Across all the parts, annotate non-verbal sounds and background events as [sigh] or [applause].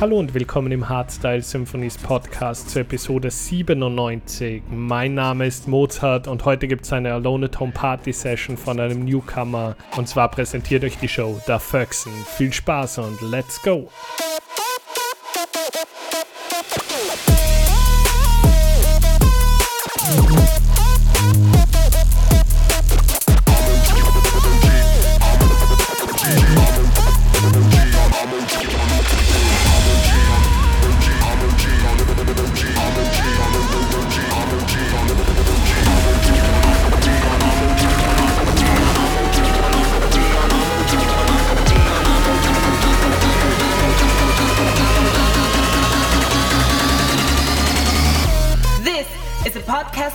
Hallo und willkommen im Hardstyle Symphonies Podcast zur Episode 97. Mein Name ist Mozart und heute gibt es eine Alone at Home Party Session von einem Newcomer. Und zwar präsentiert euch die Show Da Ferguson. Viel Spaß und let's go!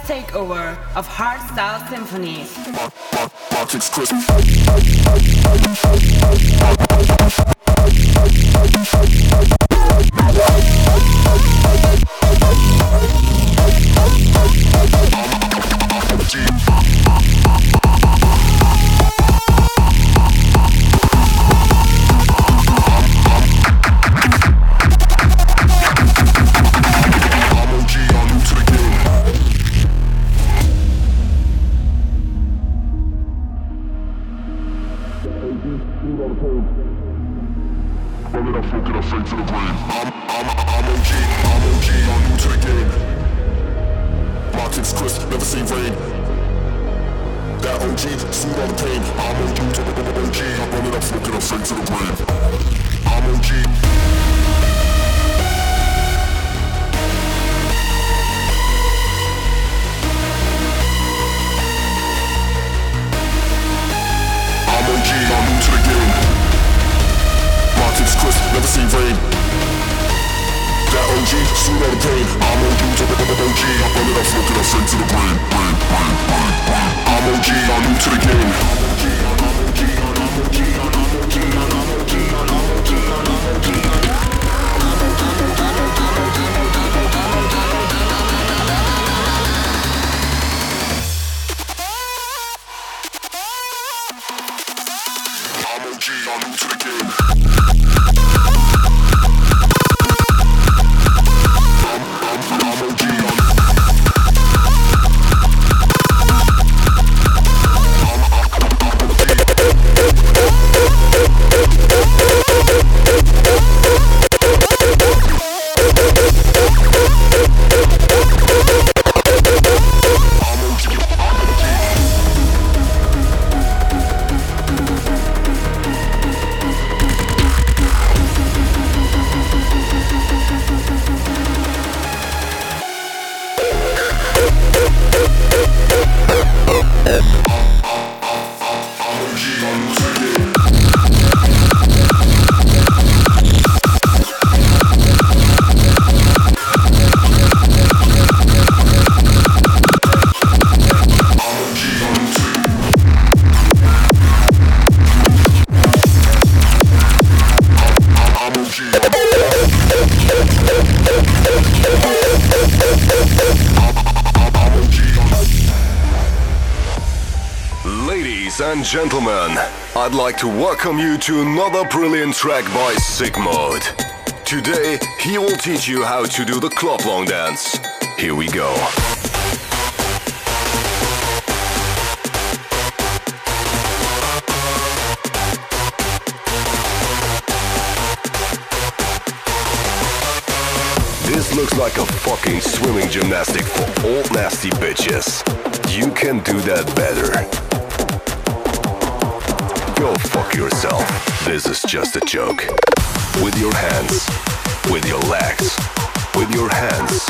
Takeover of hardstyle I'm OG, I'm to the. I'm OG, I'm new to the game I'm OG, I'm OG, I'm OG, I'm OG symphonies. gentlemen, I'd like to welcome you to another brilliant track by Sickmode. Today, he will teach you how to do the club long dance. Here we go. This looks like a fucking swimming gymnastic for old nasty bitches. You can do that better. Go fuck yourself. This is just a joke. With your hands, with your legs, with your hands,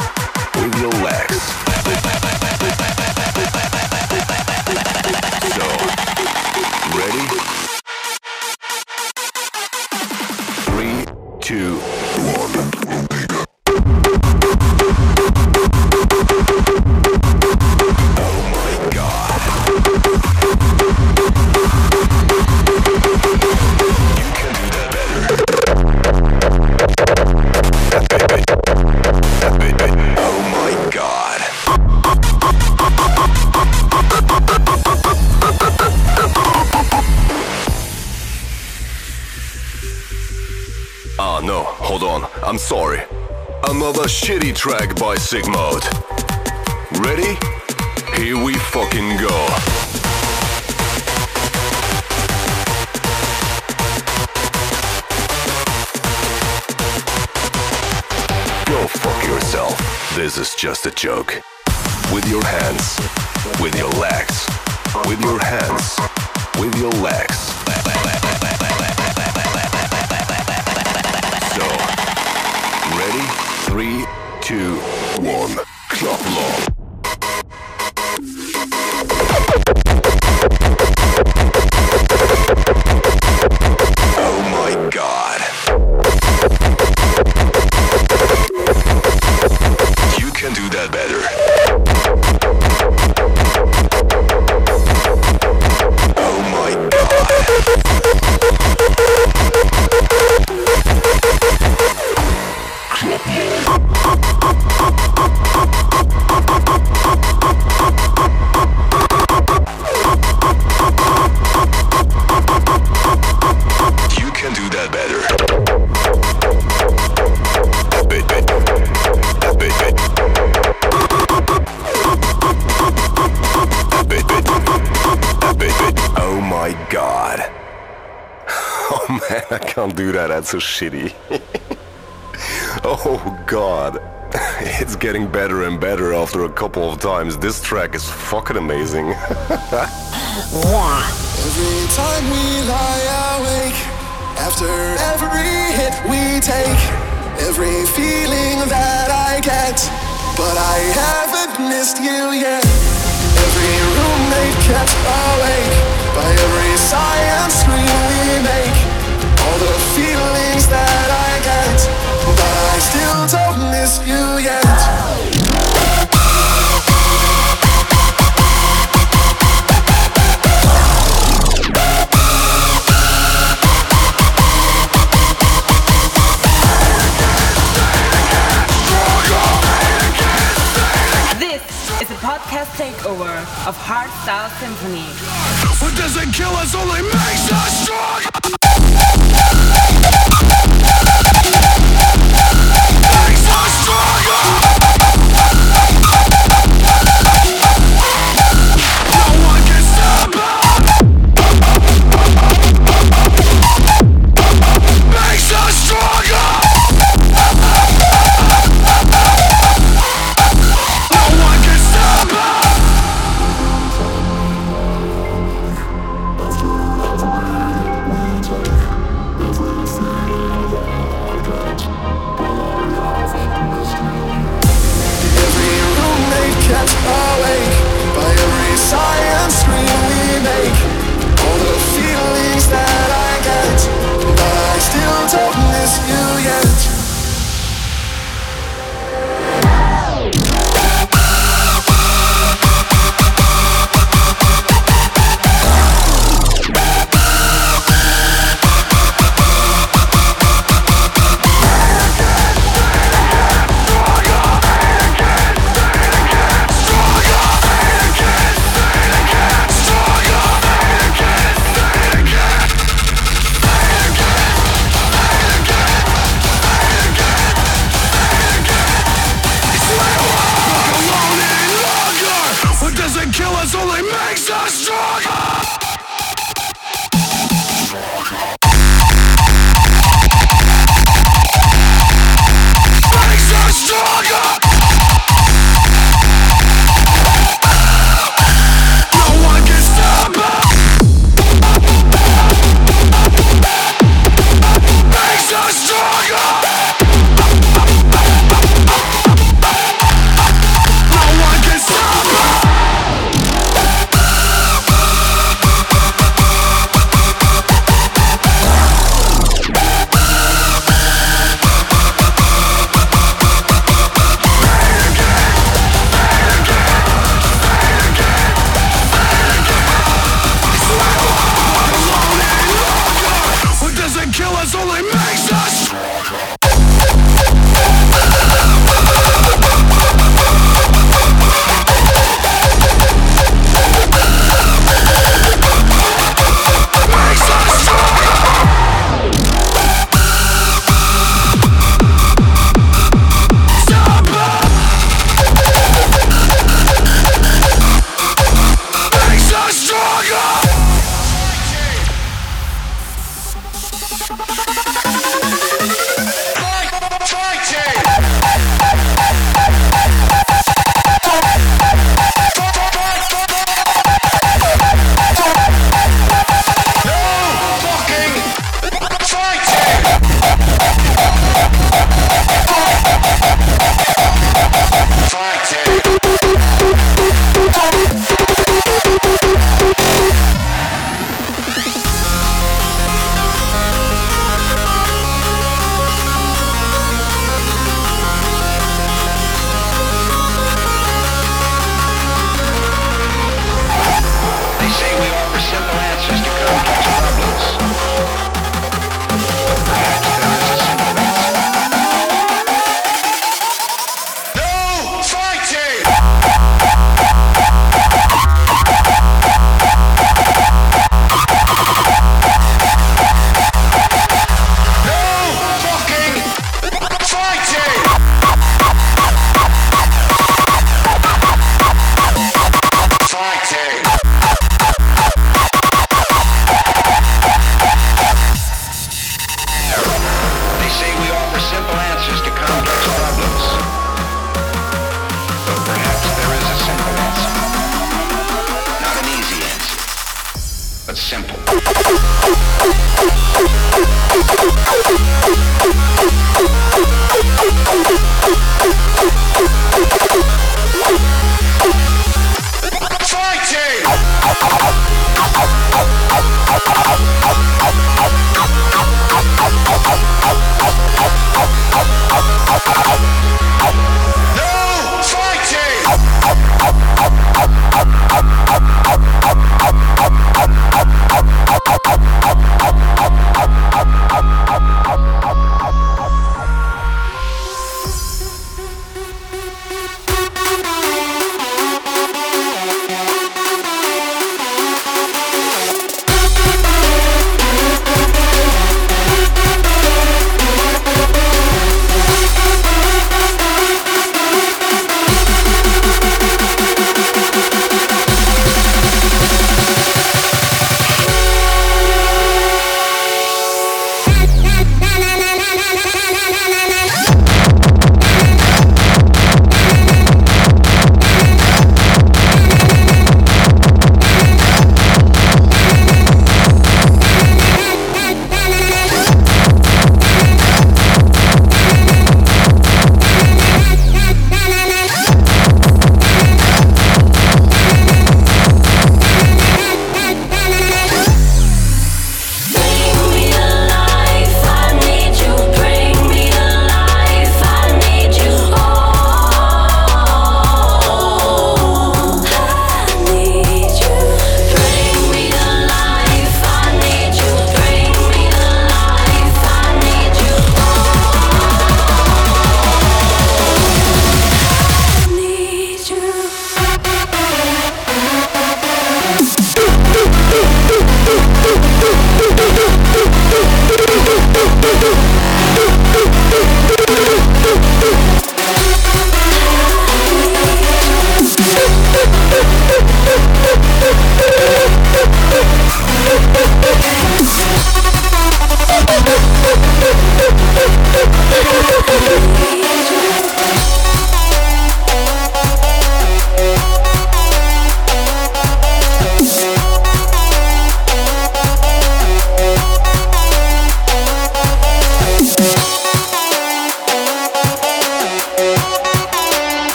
with your legs. So, ready? Three, two, Ah, by Sickmode. Ready? Here we fucking go. Go fuck yourself. This is just a joke. With your hands, with your legs, with your hands, [laughs] I can't do that. That's so shitty. [laughs] oh god. [laughs] It's getting better and better after a couple of times. This track is fucking amazing. Every time we lie awake, after every hit we take, every feeling that I get, but I haven't missed you yet. Every roommate kept awake by every sigh and scream we make, all the feelings that I get, but I still don't miss you yet. This is a podcast takeover of Hardstyle Symphony. What doesn't kill us only makes us strong.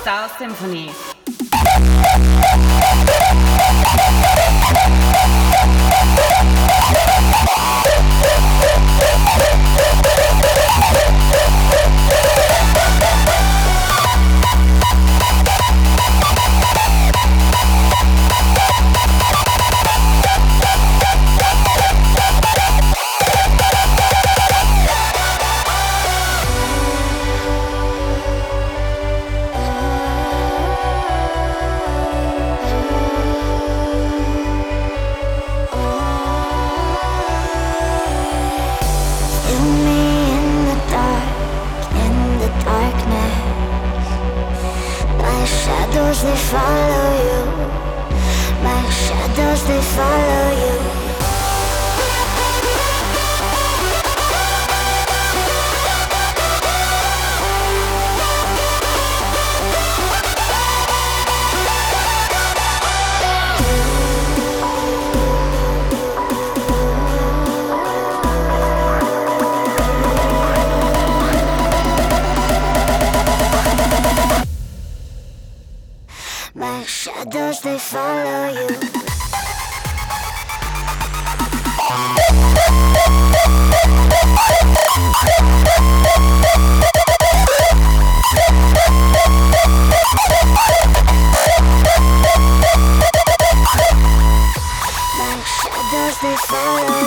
Star Symphony. shadows they follow you. My shadows they follow.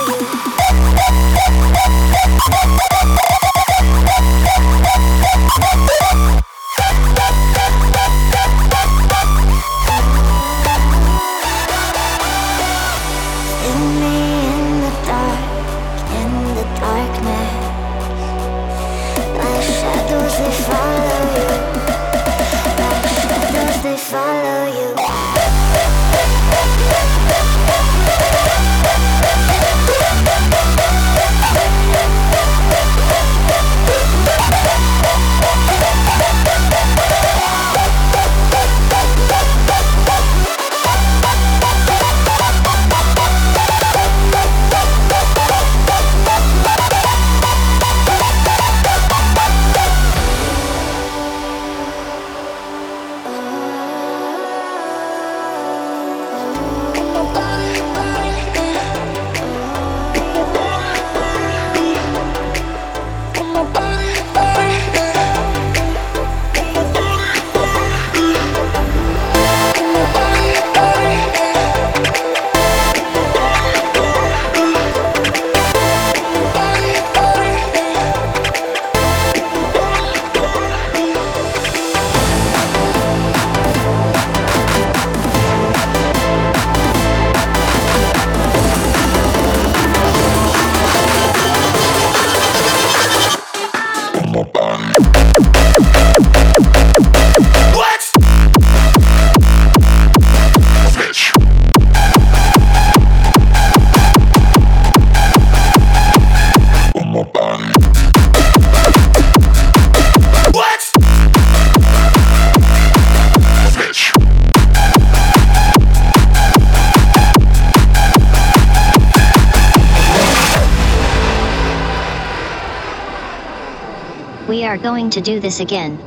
To do this again.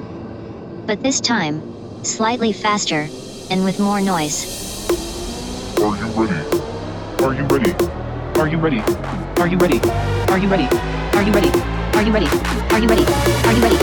But this time, slightly faster, and with more noise. Are you ready? Are you ready? Are you ready? Are you ready? Are you ready? Are you ready? Are you ready? Are you ready? Are you ready?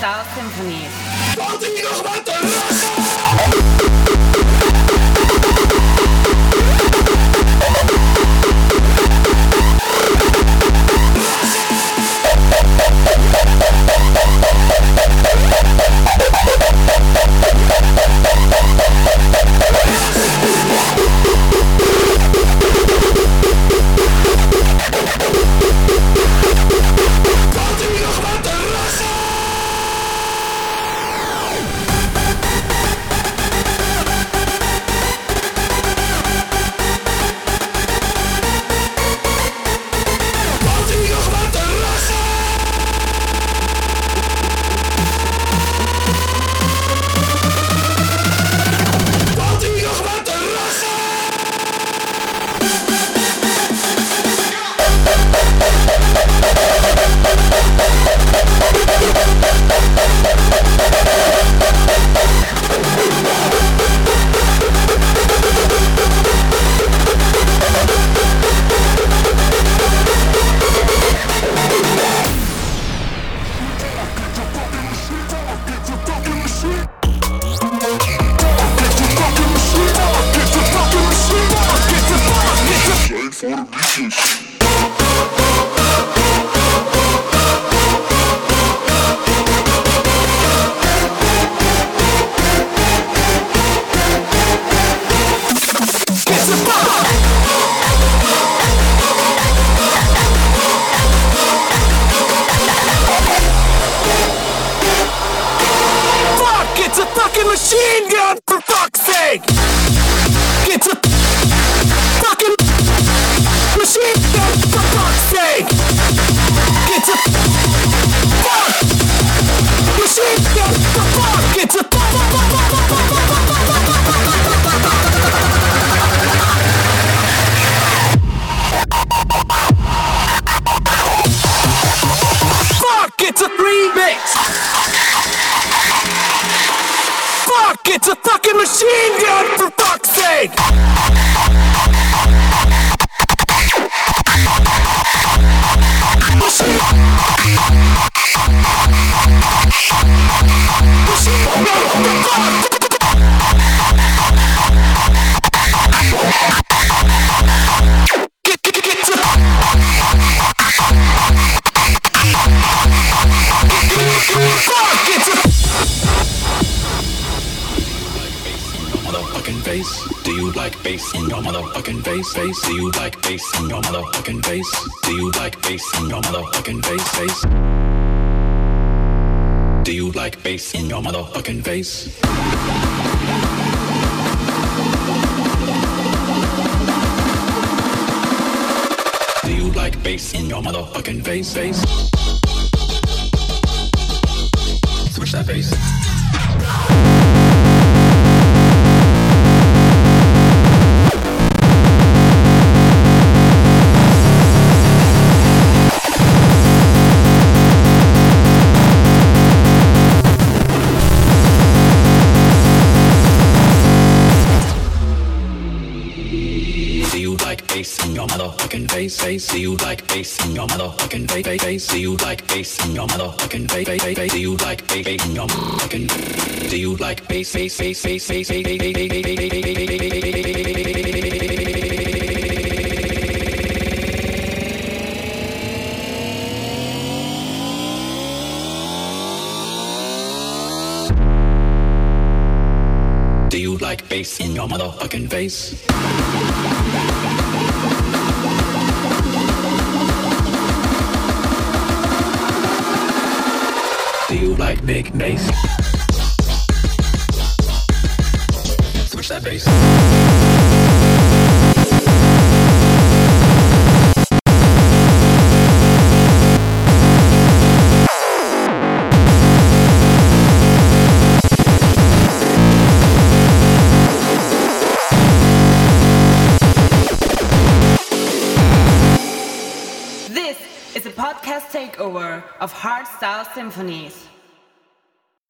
Dark Symphony. Like bass in your motherfucking face? Face? Do you like bass in your motherfucking face? Do you like bass in your motherfucking face? Face? Do you like bass in your motherfucking face? Do you like bass in your motherfucking face? Face? Switch that bass. Face? Face? Do you like bass in your motherfucking face? Face? Face? You like bass in your motherfucking face? Face? Face? Do you like bass bass in your motherfucking? Do you like bass? Face? Face? Face? Face? Face? Face? Face? Face? Do you like bass in your motherfucking face? Big bass? Switch that bass. This is a podcast takeover of Hardstyle Symphonies.